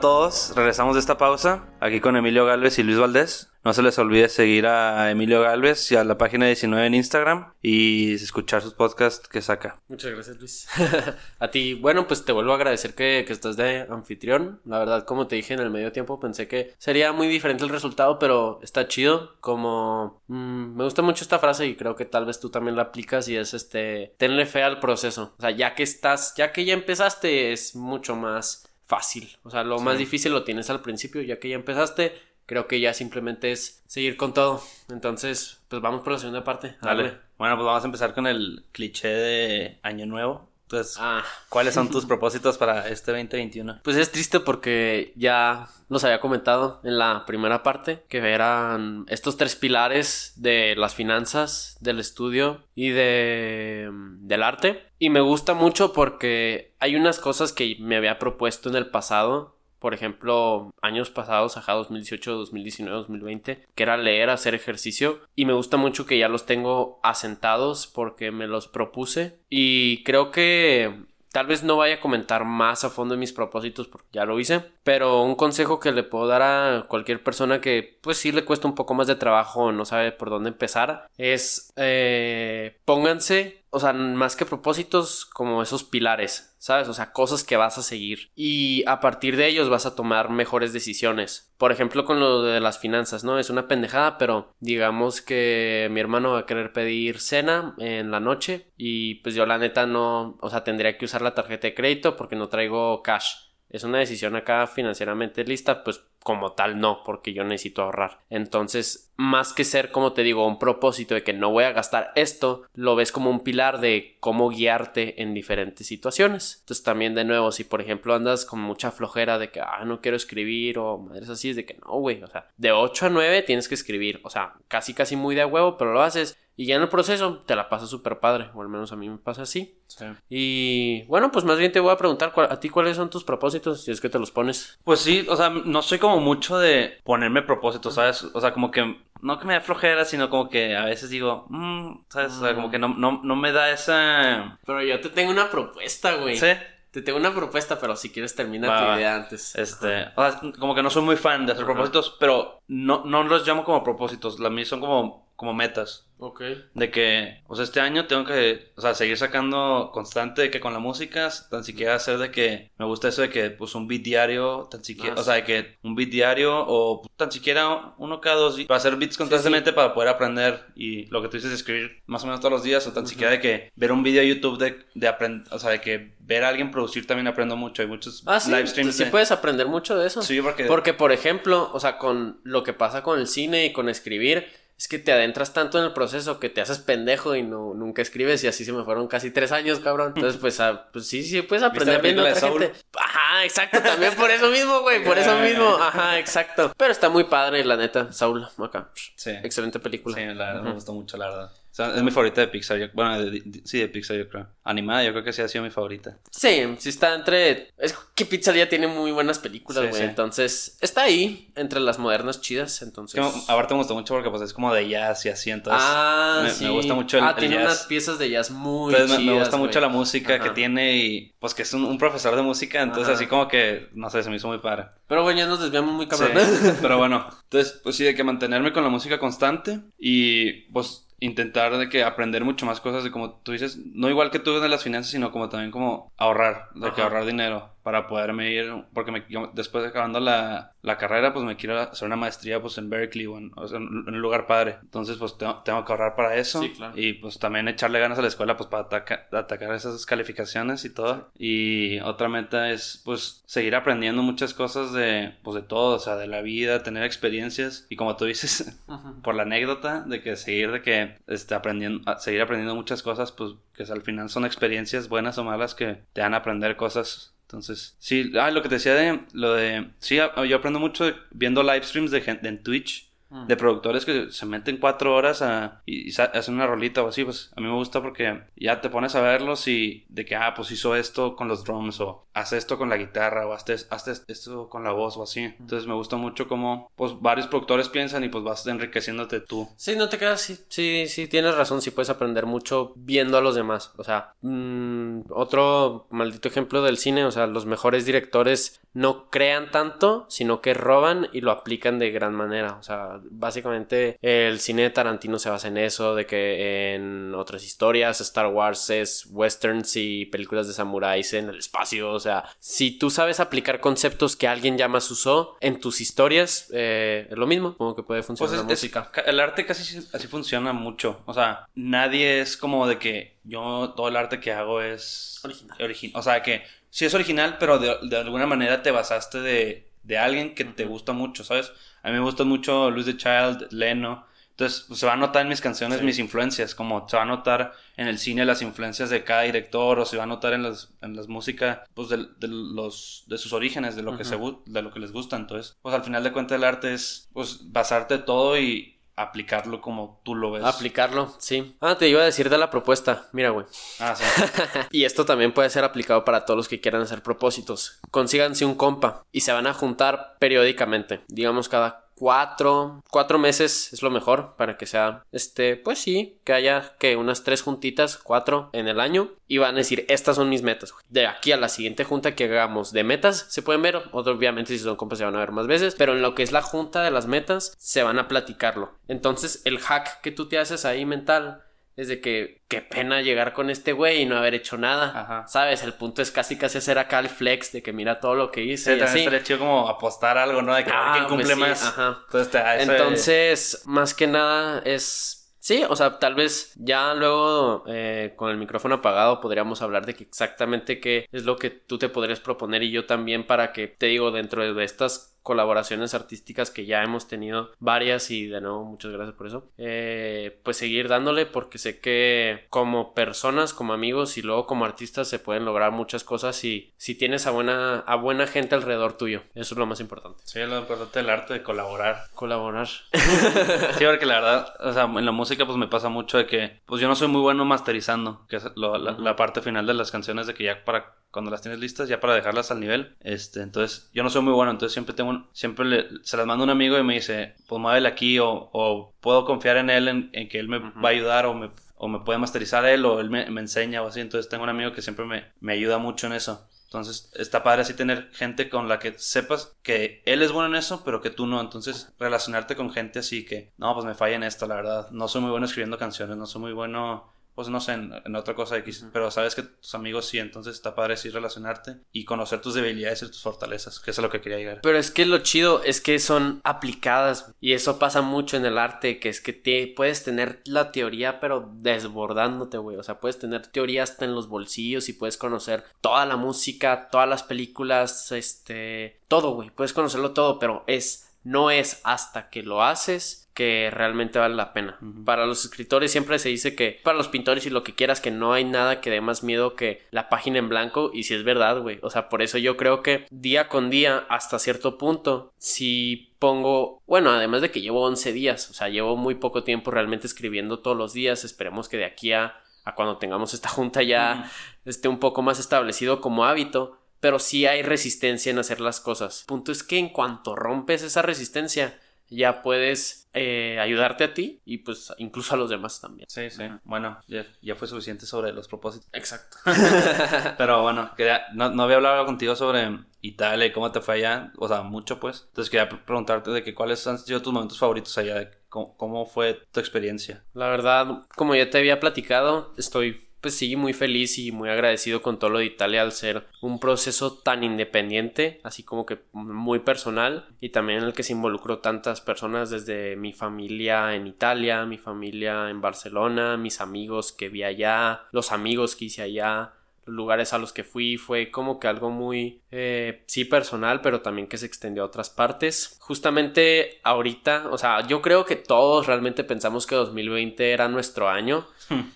Todos, regresamos de esta pausa, aquí con Emilio Galvez y Luis Valdés. No se les olvide seguir a Emilio Galvez y a la página 19 en Instagram y escuchar sus podcasts que saca.
Muchas gracias Luis. a ti, bueno, pues te vuelvo a agradecer que, que estás de anfitrión. La verdad, como te dije en el medio tiempo, pensé que sería muy diferente el resultado, pero está chido. Como mm, me gusta mucho esta frase y creo que tal vez tú también la aplicas y es este, tenle fe al proceso. O sea, ya que estás, ya que ya empezaste, es mucho más fácil. O sea, lo más difícil lo tienes al principio, ya que ya empezaste. Creo que ya simplemente es seguir con todo. Entonces, pues vamos por la segunda parte.
Dale. Bueno, pues vamos a empezar con el cliché de Año Nuevo. Entonces, ah. ¿cuáles son tus propósitos para este 2021?
Pues es triste porque ya los había comentado en la primera parte, que eran estos tres pilares de las finanzas, del estudio y de, del arte. Y me gusta mucho porque hay unas cosas que me había propuesto en el pasado por ejemplo, años pasados, ajá, 2018, 2019, 2020, que era leer, hacer ejercicio. Y me gusta mucho que ya los tengo asentados porque me los propuse. Y creo que Tal vez no vaya a comentar más a fondo mis propósitos porque ya lo hice, pero un consejo que le puedo dar a cualquier persona que pues sí le cuesta un poco más de trabajo o no sabe por dónde empezar es eh, pónganse, o sea, más que propósitos como esos pilares, ¿sabes? O sea, cosas que vas a seguir y a partir de ellos vas a tomar mejores decisiones. Por ejemplo, con lo de las finanzas, ¿no? Es una pendejada, pero digamos que mi hermano va a querer pedir cena en la noche y pues yo la neta no, o sea, tendría que usar la tarjeta de crédito porque no traigo cash. Es una decisión acá financieramente lista, pues como tal no, porque yo necesito ahorrar. Entonces, más que ser, como te digo, un propósito de que no voy a gastar esto, lo ves como un pilar de cómo guiarte en diferentes situaciones. Entonces, también de nuevo, si por ejemplo andas con mucha flojera de que, ah, no quiero escribir o madres así, es de que no, güey, o sea, de 8 a 9 tienes que escribir, o sea, casi casi muy de huevo, pero lo haces y ya en el proceso te la pasa súper padre, o al menos a mí me pasa así. Sí. Y bueno, pues más bien te voy a preguntar a ti cuáles son tus propósitos, si es que te los pones.
Pues sí, o sea, no soy como mucho de ponerme propósitos, ¿sabes? O sea, como que no que me da flojera, sino como que a veces digo, mm, ¿sabes? O sea, como que no, no, no me da esa...
Pero yo te tengo una propuesta, güey.
Sí.
Te tengo una propuesta, pero si quieres termina
Va,
tu idea antes.
Este, o sea, como que no soy muy fan de hacer propósitos, pero no, no los llamo como propósitos, la mí son como, como metas.
Ok.
De que, o sea, este año tengo que, o sea, seguir sacando constante de que con la música, tan siquiera hacer de que, me gusta eso de que, pues, un beat diario, tan siquiera,
Ah,
o sea, de que un beat diario o tan siquiera uno cada dos para hacer beats constantemente para poder aprender y lo que tú dices, escribir más o menos todos los días o tan siquiera de que ver un video de YouTube de, de aprender, o sea, de que ver a alguien producir también aprendo mucho, hay muchos
Ah, sí.
live streams
sí
de-
puedes aprender mucho de eso.
Sí, porque...
Porque, por ejemplo, o sea, con lo que pasa con el cine y con escribir, es que te adentras tanto en el proceso que te haces pendejo y no, nunca escribes y así se me fueron casi tres años, cabrón. Entonces, pues, ah, pues sí, sí, puedes aprender viendo otra
de
gente. Ajá, exacto, también por eso mismo, güey, por eso mismo. Ajá, exacto. Pero está muy padre, la neta, Saul, acá.
Sí.
Excelente película.
Sí, la verdad me gustó mucho, la verdad. Sea, es mi favorita de Pixar. yo- bueno, de- de- sí, de Pixar, yo creo. Animada, yo creo que sí ha sido mi favorita.
Sí, sí está entre... Es que Pixar ya tiene muy buenas películas, güey.
sí.
Entonces, está ahí, entre las modernas chidas, entonces...
Es que, aparte me gustó mucho porque pues es como de jazz y así, entonces...
ah,
me-
sí.
me gusta mucho el-
Ah,
el
tiene
jazz.
unas piezas de jazz muy
entonces me- me,
chidas,
gusta mucho la música que tiene y pues que es un, un profesor de música, entonces
Ajá.
así como que, no sé, se me hizo muy padre.
Pero bueno, ya nos desviamos muy cabrón.
Pero bueno, entonces pues sí, de que mantenerme con la música constante y pues intentar de que aprender mucho más cosas de como tú dices, no igual que tú de las finanzas, sino como también como ahorrar, de que ahorrar dinero para poderme ir, porque me, yo después de acabando la, la carrera, pues me quiero hacer una maestría pues en Berkeley o en, o sea, en un lugar padre. Entonces pues tengo, tengo que ahorrar para eso
Sí, claro.
y pues también echarle ganas a la escuela pues para ataca- atacar esas calificaciones y todo. Y otra meta es pues seguir aprendiendo muchas cosas de pues de todo, o sea, de la vida, tener experiencias y como tú dices, por la anécdota de que seguir de que este aprendiendo seguir aprendiendo muchas cosas, pues que al final son experiencias buenas o malas que te dan a aprender cosas. Entonces, sí, ah, lo que te decía de lo de sí, yo aprendo mucho viendo live streams de gente en Twitch
Mm.
de productores que se meten cuatro horas a, y, y hacen una rolita o así, pues a mí me gusta porque ya te pones a verlos y de que, ah, pues hizo esto con los drums o hace esto con la guitarra o hace, hace esto con la voz o así. Entonces me gusta mucho como, pues varios productores piensan y pues vas enriqueciéndote tú.
Sí, no te quedas, sí, sí, sí, tienes razón, sí puedes aprender mucho viendo a los demás. O sea, mm, otro maldito ejemplo del cine, o sea, los mejores directores no crean tanto, sino que roban y lo aplican de gran manera. O sea, básicamente el cine de Tarantino se basa en eso, de que en otras historias, Star Wars es westerns y películas de samuráis en el espacio. O sea, si tú sabes aplicar conceptos que alguien ya más usó en tus historias, eh, es lo mismo, como que puede funcionar
Pues es-
la música.
ca- el arte casi sí- así funciona mucho. O sea, nadie es como de que yo todo el arte que hago es
Original.
origi- o sea, que sí es original, pero de, de alguna manera te basaste de, de alguien que te gusta mucho, ¿sabes? A mí me gusta mucho Luis the Child, Leno. Entonces, pues, se va a notar en mis canciones
Sí.
mis influencias, como se va a notar en el cine las influencias de cada director, o se va a notar en las, en las músicas, pues, de, de los, de sus orígenes, de lo, que se, de lo que les gusta. Entonces, pues, al final de cuentas, el arte es, pues, basarte todo y aplicarlo como tú lo ves.
Aplicarlo, sí. Ah, te iba a decir de la propuesta. Mira, güey.
ah, sí.
Y esto también puede ser aplicado para todos los que quieran hacer propósitos. Consíganse un compa y se van a juntar periódicamente. Digamos cada cuatro, cuatro meses es lo mejor para que sea, este, pues sí, que haya que unas tres juntitas, cuatro en el año y van a decir, estas son mis metas. De aquí a la siguiente junta que hagamos de metas, se pueden ver, obviamente si son compas se van a ver más veces, pero en lo que es la junta de las metas, se van a platicarlo. Entonces, el hack que tú te haces ahí mental es de que qué pena llegar con este güey y no haber hecho nada.
Ajá.
¿Sabes? El punto es casi casi hacer acá el flex de que mira todo lo que
Sí,
hice y
también
así.
estaría chido como apostar algo, ¿no? De que
Ah,
quién cumple
pues sí,
más.
ajá.
Entonces, te ese-
Entonces, más que nada es... Sí, o sea, tal vez ya luego eh, con el micrófono apagado podríamos hablar de que exactamente qué es lo que tú te podrías proponer y yo también para que, te digo, dentro de estas colaboraciones artísticas que ya hemos tenido varias y de nuevo muchas gracias por eso eh, pues seguir dándole porque sé que como personas como amigos y luego como artistas se pueden lograr muchas cosas y si tienes a buena a buena gente alrededor tuyo eso es lo más importante
Sí, lo importante del arte de colaborar.
colaborar
Sí, porque la verdad, o sea, en la música pues me pasa mucho de que, pues yo no soy muy bueno masterizando, que es lo- la, la parte final de las canciones de que ya para cuando las tienes listas, ya para dejarlas al nivel. Este, entonces, yo no soy muy bueno, entonces siempre tengo siempre le, se las mando a un amigo y me dice, pues muévele aquí o, o puedo confiar en él, en, que él me va a ayudar o me, o me puede masterizar él o él me, me, enseña o así. Entonces, tengo un amigo que siempre me, me ayuda mucho en eso. Entonces, está padre así tener gente con la que sepas que él es bueno en eso, pero que tú no. Entonces, relacionarte con gente así que, no, pues me falla en esto, la verdad. No soy muy bueno escribiendo canciones, no soy muy bueno pues no sé, en, otra cosa X, pero sabes que tus amigos sí, entonces está padre sí relacionarte y conocer tus debilidades y tus fortalezas, que es a lo que quería llegar.
Pero es que lo chido es que son aplicadas y eso pasa mucho en el arte, que es que te, puedes tener la teoría pero desbordándote, güey, o sea, puedes tener teoría hasta en los bolsillos y puedes conocer toda la música, todas las películas, este, todo, güey, puedes conocerlo todo, pero es no es hasta que lo haces que realmente vale la pena. Para los escritores siempre se dice que, para los pintores y lo que quieras, que no hay nada que dé más miedo que la página en blanco. Y si es verdad, güey. O sea, por eso yo creo que día con día, hasta cierto punto, si pongo, bueno, además de que llevo 11 días, o sea, llevo muy poco tiempo realmente escribiendo todos los días. Esperemos que de aquí a, a cuando tengamos esta junta ya esté un poco más establecido como hábito pero sí hay resistencia en hacer las cosas. El punto es que en cuanto rompes esa resistencia, ya puedes eh, ayudarte a ti y pues incluso a los demás también.
Sí, sí. Bueno, ya, fue suficiente sobre los propósitos.
Exacto.
Pero bueno, no, había hablado contigo sobre Italia y cómo te fue allá, o sea, mucho pues. Entonces quería preguntarte de que cuáles han sido tus momentos favoritos allá, cómo, cómo fue tu experiencia.
La verdad, como ya te había platicado, estoy pues sí, muy feliz y muy agradecido con todo lo de Italia al ser un proceso tan independiente, así como que muy personal y también en el que se involucró tantas personas desde mi familia en Italia, mi familia en Barcelona, mis amigos que vi allá, los amigos que hice allá, los lugares a los que fui, fue como que algo muy, eh, sí personal, pero también que se extendió a otras partes. Justamente ahorita, o sea, yo creo que todos realmente pensamos que 2020 era nuestro año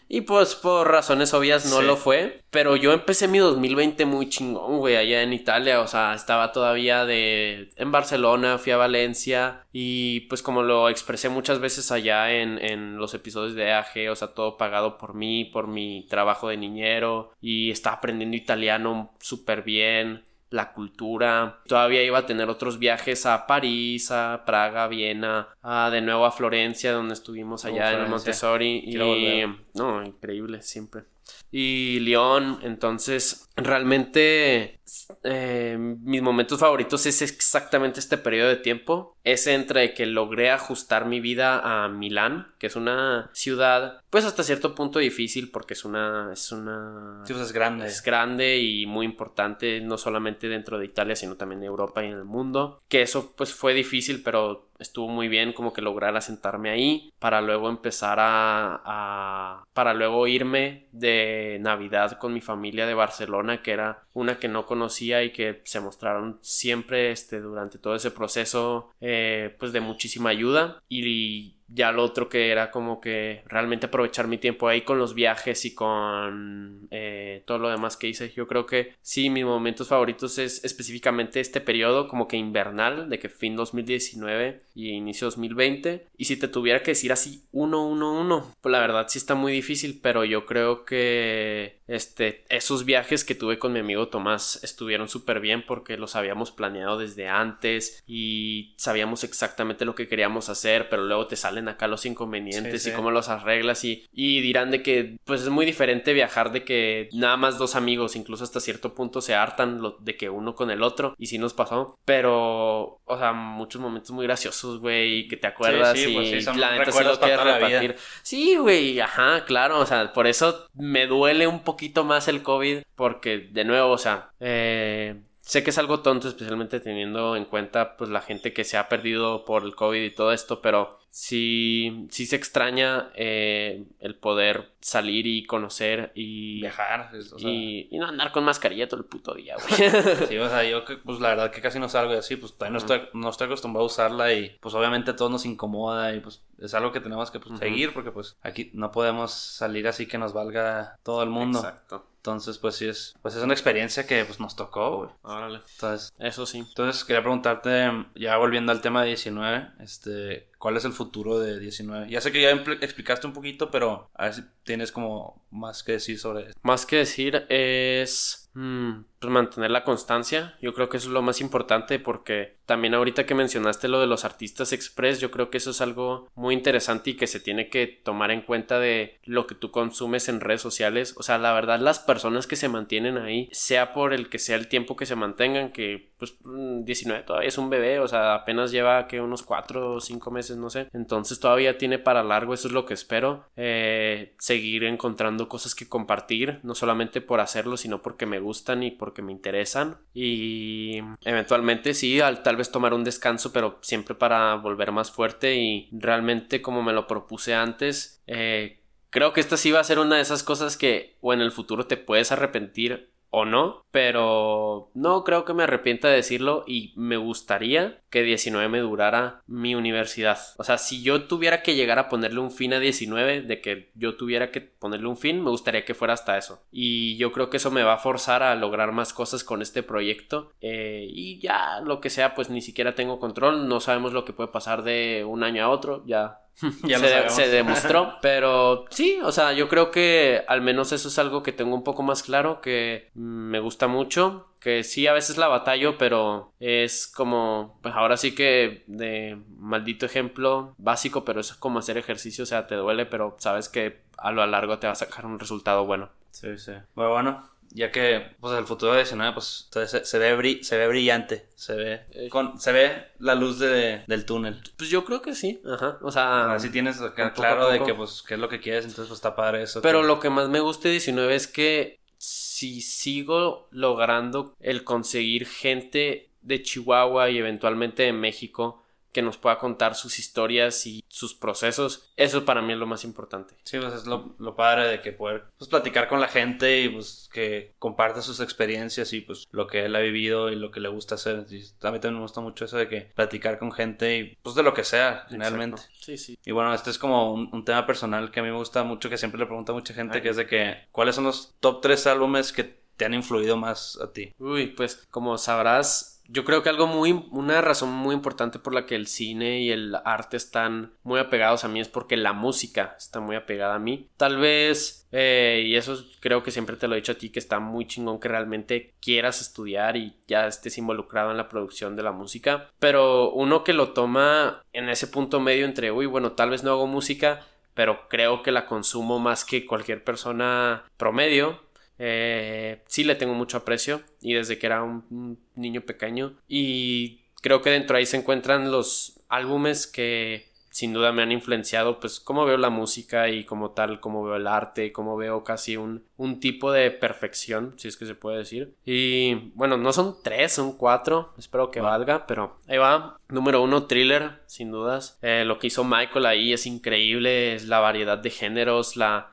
y pues por razones obvias no lo fue. Pero yo empecé mi 2020 muy chingón, güey, allá en Italia. O sea, estaba todavía de... en Barcelona, fui a Valencia. Y pues como lo expresé muchas veces allá en, en los episodios de AG, o sea, todo pagado por mí, por mi trabajo de niñero. Y estaba aprendiendo italiano súper bien la cultura. Todavía iba a tener otros viajes a París, a Praga, Viena, a de nuevo a Florencia, donde estuvimos allá en Montessori. y no, increíble siempre. Y León, entonces realmente eh, mis momentos favoritos es exactamente este periodo de tiempo. Es entre que logré ajustar mi vida a Milán, que es una ciudad, pues hasta cierto punto difícil porque es una, es una,
pues es grande,
es grande y muy importante no solamente dentro de Italia sino también en Europa y en el mundo. Que eso pues fue difícil, pero estuvo muy bien como que lograr asentarme ahí para luego empezar a, para luego irme de Navidad con mi familia de Barcelona que era una que no conocía y que se mostraron siempre este durante todo ese proceso eh, pues de muchísima ayuda. Y ya lo otro que era como que realmente aprovechar mi tiempo ahí con los viajes y con eh, todo lo demás que hice. Yo creo que sí, mis momentos favoritos es específicamente este periodo como que invernal, de que fin 2019 y inicio 2020. Y si te tuviera que decir así uno, uno, uno, pues la verdad sí está muy difícil, pero yo creo que este, esos viajes que tuve con mi amigo Tomás estuvieron súper bien porque los habíamos planeado desde antes y sabíamos exactamente lo que queríamos hacer, pero luego te salen acá los inconvenientes y cómo los arreglas y, y dirán de que pues es muy diferente viajar de que nada más dos amigos, incluso hasta cierto punto se hartan de que uno con el otro y sí nos pasó, pero o sea, muchos momentos muy graciosos, güey, que te acuerdas y pues la neta sí lo quieres repartir. Sí, güey, ajá, claro, o sea, por eso me duele un poquito más el COVID porque de nuevo, o sea, eh Sé que es algo tonto, especialmente teniendo en cuenta pues la gente que se ha perdido por el COVID y todo esto, pero sí, sí se extraña eh, el poder salir y conocer y
viajar
y, no andar con mascarilla todo el puto día, güey.
sí, o sea, yo pues la verdad que casi no salgo así, pues todavía no estoy, no estoy acostumbrado a usarla y pues obviamente a todos nos incomoda y pues es algo que tenemos que pues, seguir porque pues aquí no podemos salir así que nos valga todo el mundo. Exacto. Entonces, pues sí es, pues es una experiencia que pues nos tocó, güey.
Órale.
Entonces,
eso sí.
Entonces, quería preguntarte, ya volviendo al tema de 19, este, ¿cuál es el futuro de 19? Ya sé que ya explicaste un poquito, pero a ver si tienes como más que decir sobre eso.
Más que decir es Mm, pues mantener la constancia, yo creo que eso es lo más importante porque también ahorita que mencionaste lo de los artistas express, yo creo que eso es algo muy interesante y que se tiene que tomar en cuenta de lo que tú consumes en redes sociales, o sea, la verdad las personas que se mantienen ahí, sea por el que sea el tiempo que se mantengan, que pues 19 mm, todavía es un bebé, o sea, apenas lleva que unos 4 o 5 meses, no sé, entonces todavía tiene para largo, eso es lo que espero, eh, seguir encontrando cosas que compartir, no solamente por hacerlo, sino porque me gustan y porque me interesan. Y eventualmente sí, al, tal vez tomar un descanso, pero siempre para volver más fuerte y realmente como me lo propuse antes, eh, creo que esta sí va a ser una de esas cosas que o en el futuro te puedes arrepentir o no, pero no creo que me arrepienta de decirlo y me gustaría que 19 me durara mi universidad. O sea, si yo tuviera que llegar a ponerle un fin a 19, de que yo tuviera que ponerle un fin, me gustaría que fuera hasta eso. Y yo creo que eso me va a forzar a lograr más cosas con este proyecto. Eh, y ya lo que sea, pues ni siquiera tengo control, no sabemos lo que puede pasar de un año a otro, ya ya se, se, demostró. Pero sí, o sea, yo creo que al menos eso es algo que tengo un poco más claro, que me gusta mucho. Que sí, a veces la batallo, pero es como, pues ahora sí que de maldito ejemplo básico, pero eso es como hacer ejercicio, o sea, te duele, pero sabes que a lo largo te va a sacar un resultado bueno.
Sí, sí. Bueno, bueno, ya que pues el futuro de 19 pues se, se, ve se ve brillante, se ve eh. con, se ve la luz de, del túnel.
Pues yo creo que sí, ajá, o sea,
así tienes claro de que pues qué es lo que quieres, entonces pues está padre eso.
Pero lo que más me gusta de 19 es que si sigo logrando el conseguir gente de Chihuahua y eventualmente de México que nos pueda contar sus historias y sus procesos. Eso para mí es lo más importante.
Sí, pues es lo, lo padre de que poder pues, platicar con la gente y pues que comparte sus experiencias y pues lo que él ha vivido y lo que le gusta hacer. Y a mí también me gusta mucho eso de que platicar con gente y pues de lo que sea, generalmente.
Sí, sí.
Y bueno, este es como un, tema personal que a mí me gusta mucho, que siempre le pregunto a mucha gente, que es de que, ¿cuáles son los top 3 álbumes que te han influido más a ti?
Uy, pues como sabrás, yo creo que algo muy, una razón muy importante por la que el cine y el arte están muy apegados a mí es porque la música está muy apegada a mí. Tal vez, eh, y eso creo que siempre te lo he dicho a ti, que está muy chingón que realmente quieras estudiar y ya estés involucrado en la producción de la música. Pero uno que lo toma en ese punto medio entre, uy, bueno, tal vez no hago música, pero creo que la consumo más que cualquier persona promedio eh, sí le tengo mucho aprecio y desde que era un, niño pequeño. Y creo que dentro ahí se encuentran los álbumes que sin duda me han influenciado pues cómo veo la música y como tal cómo veo el arte cómo veo casi un, un tipo de perfección si es que se puede decir y bueno no son tres son cuatro espero que valga pero ahí va Número uno, thriller, sin dudas. Eh, lo que hizo Michael ahí es increíble, es la variedad de géneros, la...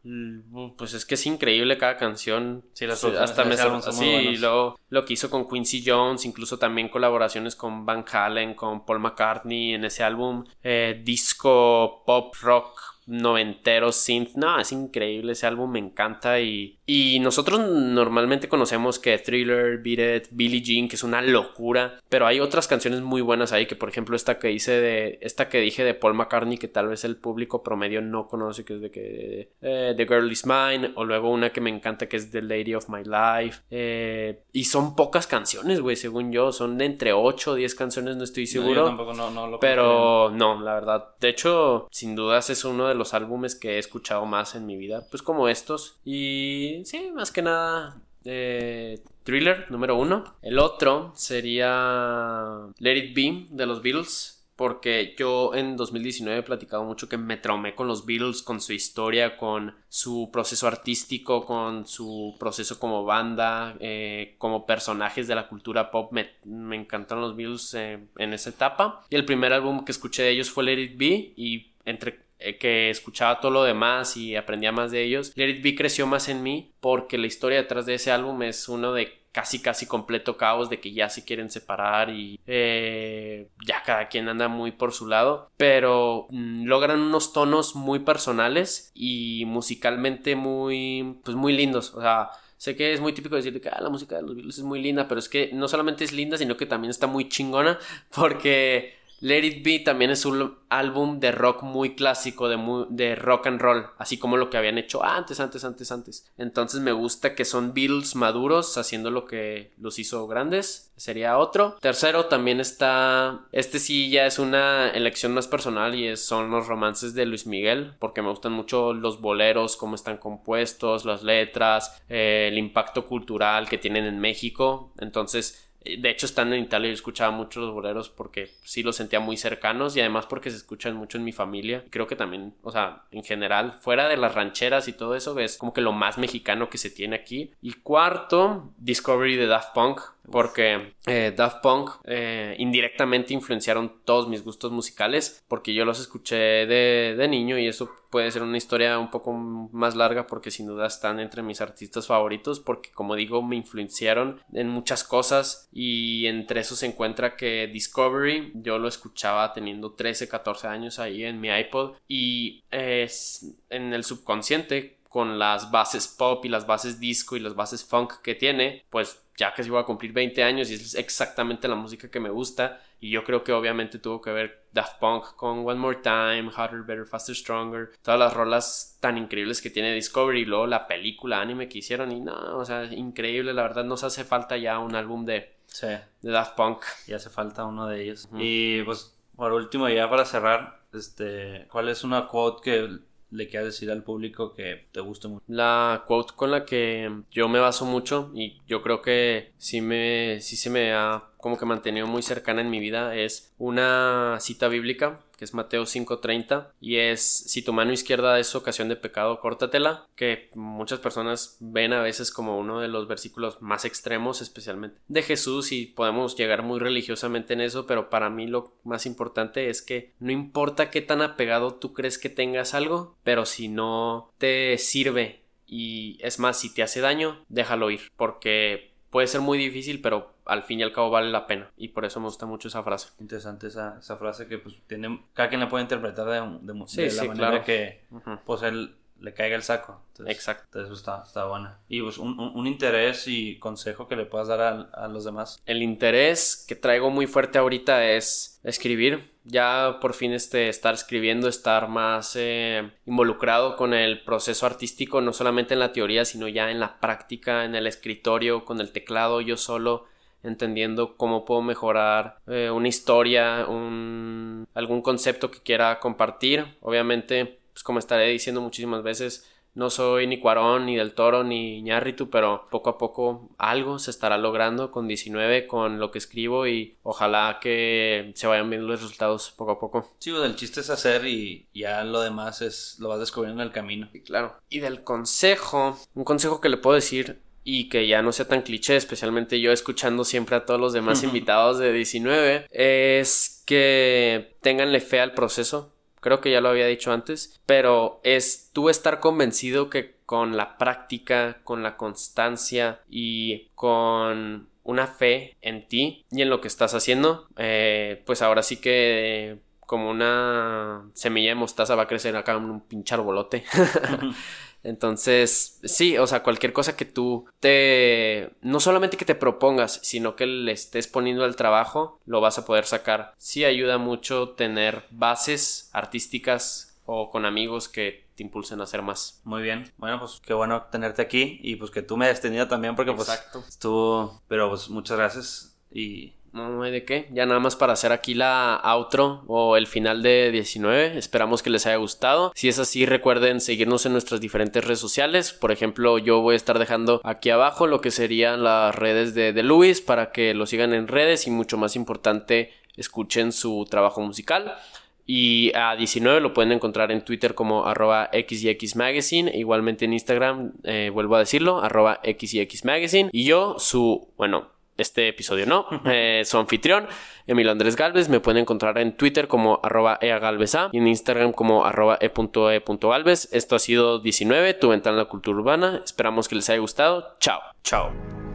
Pues es que es increíble cada canción.
Sí, las hasta me
Sí, y luego lo que hizo con Quincy Jones, incluso también colaboraciones con Van Halen, con Paul McCartney en ese álbum. Eh, disco, pop, rock, noventero synth. No, es increíble ese álbum, me encanta. Y, y nosotros normalmente conocemos que Thriller, Beat It, Billie Jean, que es una locura. Pero hay otras canciones muy buenas ahí, que por ejemplo esta que hice de. Esta que dije de Paul McCartney, que tal vez el público promedio no conoce, que es de que. Eh, The Girl Is Mine. O luego una que me encanta que es The Lady of My Life. Eh, y son pocas canciones, güey, según yo. Son de entre 8 o 10 canciones, no estoy seguro.
tampoco no, no lo
Pero no, la verdad. De hecho, sin dudas es uno de los álbumes que he escuchado más en mi vida, pues como estos. Y sí, más que nada, eh, Thriller número uno. El otro sería Let It Be de los Beatles. Porque yo en 2019 he platicado mucho que me traumé con los Beatles, con su historia, con su proceso artístico, con su proceso como banda, eh, como personajes de la cultura pop. Me, me encantaron los Beatles eh, en esa etapa. Y el primer álbum que escuché de ellos fue Let It Be. Y entre que escuchaba todo lo demás y aprendía más de ellos, Let It Be creció más en mí porque la historia detrás de ese álbum es uno de casi casi completo caos de que ya se quieren separar y eh, ya cada quien anda muy por su lado pero mm, logran unos tonos muy personales y musicalmente muy pues muy lindos. O sea sé que es muy típico decir que ah, la música de los Beatles es muy linda pero es que no solamente es linda sino que también está muy chingona porque Let It Be también es un álbum de rock muy clásico, de, de rock and roll, así como lo que habían hecho antes, antes, antes, antes. Entonces me gusta que son Beatles maduros haciendo lo que los hizo grandes. Sería otro. Tercero también está, este sí ya es una elección más personal y son los romances de Luis Miguel, porque me gustan mucho los boleros, cómo están compuestos, las letras, eh, el impacto cultural que tienen en México. Entonces de hecho, estando en Italia yo escuchaba mucho los boleros porque sí los sentía muy cercanos y además porque se escuchan mucho en mi familia. Creo que también, o sea, en general, fuera de las rancheras y todo eso, es como que lo más mexicano que se tiene aquí. Y cuarto, Discovery de Daft Punk porque eh, Daft Punk eh, indirectamente influenciaron todos mis gustos musicales porque yo los escuché de, de, niño y eso puede ser una historia un poco más larga porque sin duda están entre mis artistas favoritos porque como digo me influenciaron en muchas cosas y entre eso se encuentra que Discovery yo lo escuchaba teniendo 13 14 años ahí en mi iPod y es en el subconsciente con las bases pop y las bases disco y las bases funk que tiene, pues ya que se iba a cumplir 20 años y es exactamente la música que me gusta y yo creo que obviamente tuvo que ver Daft Punk con One More Time, Harder, Better, Faster, Stronger, todas las rolas tan increíbles que tiene Discovery y luego la película anime que hicieron y no, o sea, increíble, la verdad nos hace falta ya un álbum de, de Daft Punk.
Y hace falta uno de ellos. Y pues por último ya para cerrar, este, ¿cuál es una quote que le quieras decir al público que te guste mucho?
La quote con la que yo me baso mucho y yo creo que sí me sí se me ha como que mantenido muy cercana en mi vida es una cita bíblica que es Mateo 5:30 y es si tu mano izquierda es ocasión de pecado, córtatela, que muchas personas ven a veces como uno de los versículos más extremos, especialmente de Jesús y podemos llegar muy religiosamente en eso, pero para mí lo más importante es que no importa qué tan apegado tú crees que tengas algo, pero si no te sirve y es más, si te hace daño, déjalo ir, porque puede ser muy difícil, pero al fin y al cabo vale la pena. Y por eso me gusta mucho esa frase.
Interesante esa, esa frase que pues tiene, cada quien la puede interpretar de, de, la manera que pues él le caiga el saco.
Exacto.
Eso está, está buena. Y pues un, un, interés y consejo que le puedas dar a, a, los demás.
El interés que traigo muy fuerte ahorita es escribir. Ya por fin este, estar escribiendo, estar más eh, involucrado con el proceso artístico, no solamente en la teoría, sino ya en la práctica, en el escritorio, con el teclado, yo solo entendiendo cómo puedo mejorar eh, una historia, un, algún concepto que quiera compartir. Obviamente, pues como estaré diciendo muchísimas veces, no soy ni Cuarón, ni Del Toro, ni Ñarritu, pero poco a poco algo se estará logrando con 19, con lo que escribo y ojalá que se vayan viendo los resultados poco a poco.
Sí, pues el chiste es hacer y ya lo demás es lo vas descubriendo en el camino.
claro. Y del consejo, un consejo que le puedo decir y que ya no sea tan cliché, especialmente yo escuchando siempre a todos los demás invitados de 19, es que tenganle fe al proceso. Creo que ya lo había dicho antes, pero es tú estar convencido que con la práctica, con la constancia y con una fe en ti y en lo que estás haciendo, eh, pues ahora sí que como una semilla de mostaza va a crecer acá un pinche arbolote. Entonces, sí, o sea, cualquier cosa que tú te... No solamente que te propongas, sino que le estés poniendo al trabajo, lo vas a poder sacar. Sí ayuda mucho tener bases artísticas o con amigos que te impulsen a hacer más.
Muy bien. Bueno, pues qué bueno tenerte aquí y pues que tú me hayas tenido también porque pues estuvo... Pero pues muchas gracias y
de qué. Ya nada más para hacer aquí la outro o el final de 19. Esperamos que les haya gustado. Si es así, recuerden seguirnos en nuestras diferentes redes sociales. Por ejemplo, yo voy a estar dejando aquí abajo lo que serían las redes de, de Luis para que lo sigan en redes y mucho más importante, escuchen su trabajo musical. Y a 19 lo pueden encontrar en Twitter como arroba xyxmagazine. Igualmente en Instagram, eh, vuelvo a decirlo, arroba xyxmagazine. Y yo, su, bueno, este episodio no. Eh, su anfitrión, Emilio Andrés Galvez. Me pueden encontrar en Twitter como arroba eagalvesa y en Instagram como arroba e.e.galvez. Esto ha sido 19, tu ventana a la cultura urbana. Esperamos que les haya gustado. Chao.
Chao.